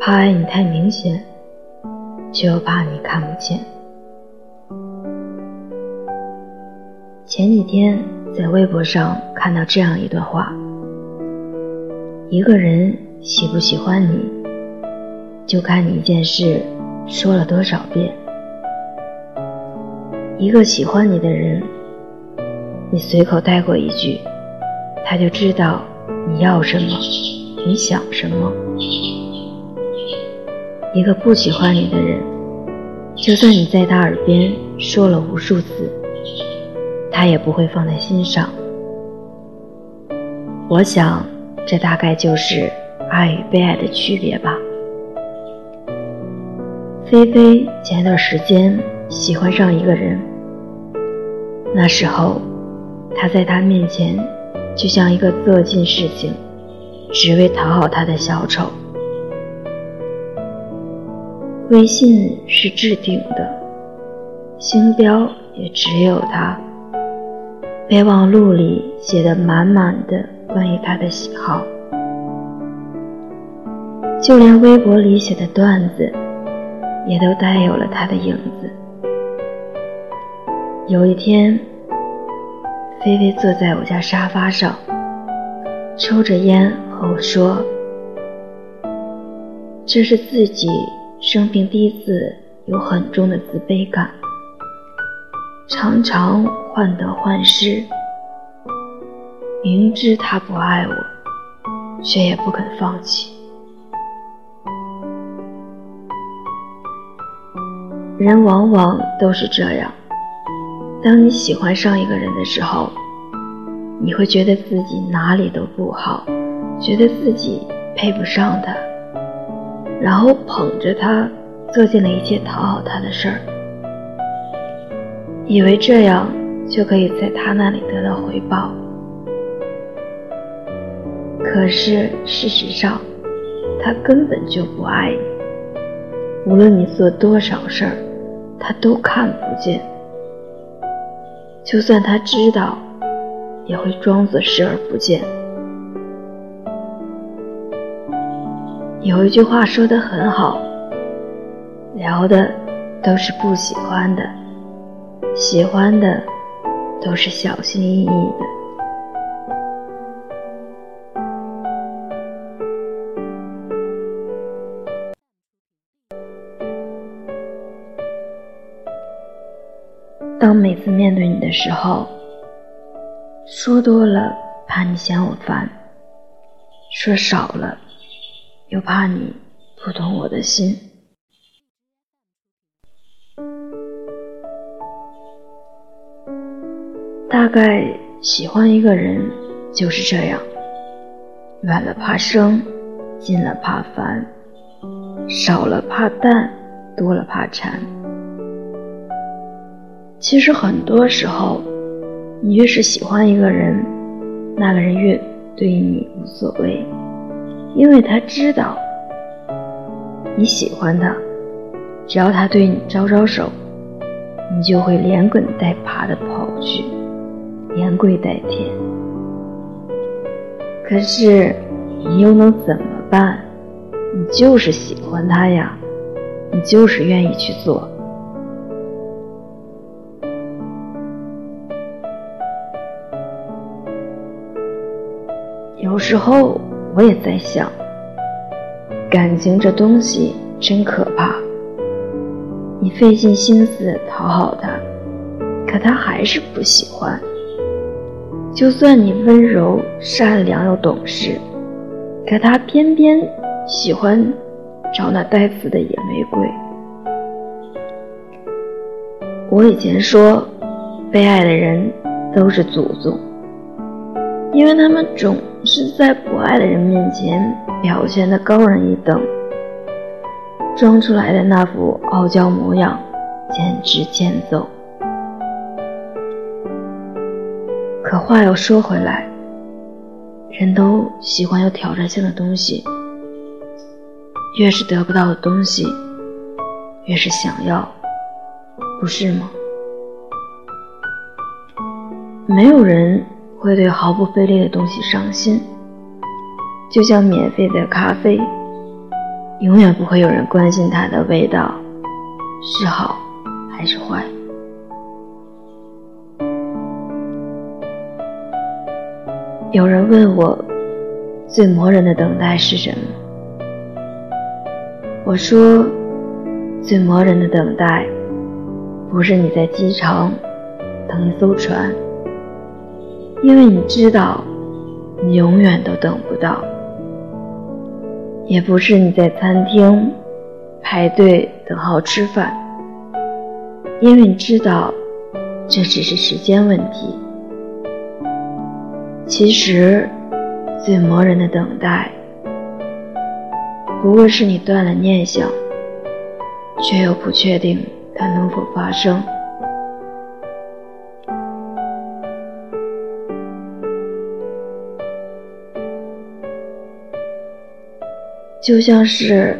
怕爱你太明显，却又怕你看不见。前几天在微博上看到这样一段话：一个人喜不喜欢你，就看你一件事说了多少遍。一个喜欢你的人，你随口带过一句，他就知道你要什么，你想什么。一个不喜欢你的人，就算你在他耳边说了无数次，他也不会放在心上。我想，这大概就是爱与被爱的区别吧。菲菲前段时间喜欢上一个人。那时候，他在他面前就像一个做尽事情，只为讨好他的小丑。微信是置顶的，星标也只有他。备忘录里写的满满的关于他的喜好，就连微博里写的段子，也都带有了他的影子。有一天，菲菲坐在我家沙发上，抽着烟和我说：“这是自己生平第一次有很重的自卑感，常常患得患失，明知他不爱我，却也不肯放弃。人往往都是这样。”当你喜欢上一个人的时候，你会觉得自己哪里都不好，觉得自己配不上他，然后捧着他做尽了一切讨好他的事儿，以为这样就可以在他那里得到回报。可是事实上，他根本就不爱你，无论你做多少事儿，他都看不见。就算他知道，也会装作视而不见。有一句话说的很好：聊的都是不喜欢的，喜欢的都是小心翼翼的。当每次面对你的时候，说多了怕你嫌我烦，说少了又怕你不懂我的心。大概喜欢一个人就是这样，远了怕生，近了怕烦，少了怕淡，多了怕缠。其实很多时候，你越是喜欢一个人，那个人越对你无所谓，因为他知道你喜欢他，只要他对你招招手，你就会连滚带爬的跑去，连跪带舔。可是你又能怎么办？你就是喜欢他呀，你就是愿意去做。有时候我也在想，感情这东西真可怕。你费尽心思讨好他，可他还是不喜欢。就算你温柔、善良又懂事，可他偏偏喜欢找那带刺的野玫瑰。我以前说，被爱的人都是祖宗。因为他们总是在不爱的人面前表现的高人一等，装出来的那副傲娇模样简直欠揍。可话又说回来，人都喜欢有挑战性的东西，越是得不到的东西，越是想要，不是吗？没有人会对毫不费力的东西上心，就像免费的咖啡，永远不会有人关心它的味道是好还是坏。有人问我，最磨人的等待是什么？我说，最磨人的等待，不是你在机场等一艘船，因为你知道，你永远都等不到；也不是你在餐厅排队等号吃饭，因为你知道，这只是时间问题。其实，最磨人的等待，不过是你断了念想，却又不确定它能否发生。就像是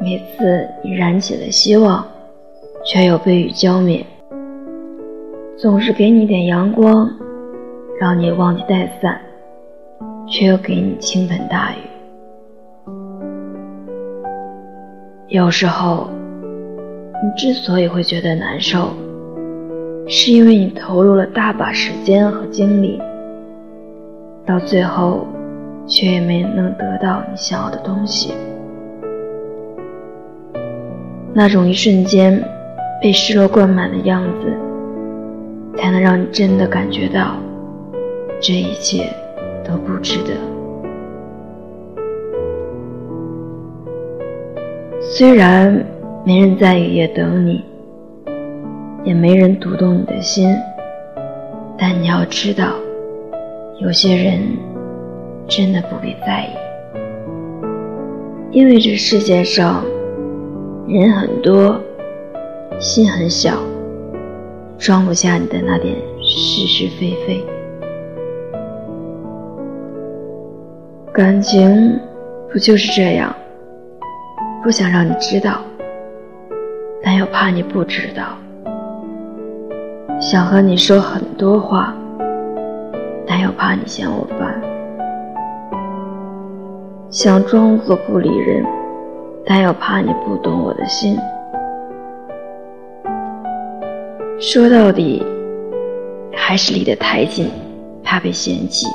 每次你燃起了希望，却又被雨浇灭，总是给你点阳光。让你忘记带伞，却又给你倾盆大雨。有时候，你之所以会觉得难受，是因为你投入了大把时间和精力，到最后却也没能得到你想要的东西。那种一瞬间被失落灌满的样子，才能让你真的感觉到。这一切都不值得。虽然没人在雨夜等你，也没人读懂你的心，但你要知道，有些人真的不必在意，因为这世界上人很多，心很小，装不下你的那点是是非非。感情不就是这样？不想让你知道，但又怕你不知道；想和你说很多话，但又怕你嫌我烦；想装作不理人，但又怕你不懂我的心。说到底，还是离得太近，怕被嫌弃。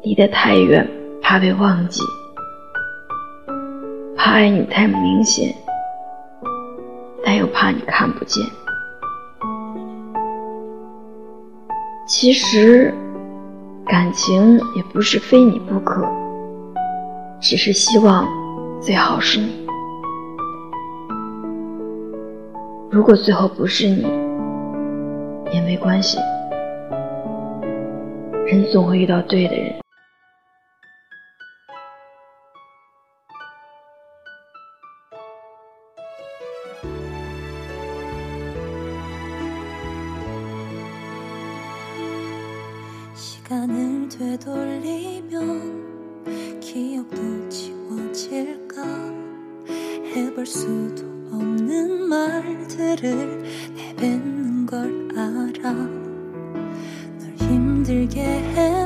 离得太远，怕被忘记；怕爱你太明显，但又怕你看不见。其实，感情也不是非你不可，只是希望最好是你。如果最后不是你，也没关系，人总会遇到对的人。 시간을 되돌리면 기억도 지워질까? 해볼 수도 없는 말들을 내뱉는 걸 알아. 널 힘들게 했